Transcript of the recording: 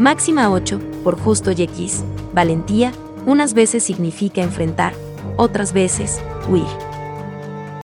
Máxima 8, por justo y X, valentía, unas veces significa enfrentar, otras veces, huir.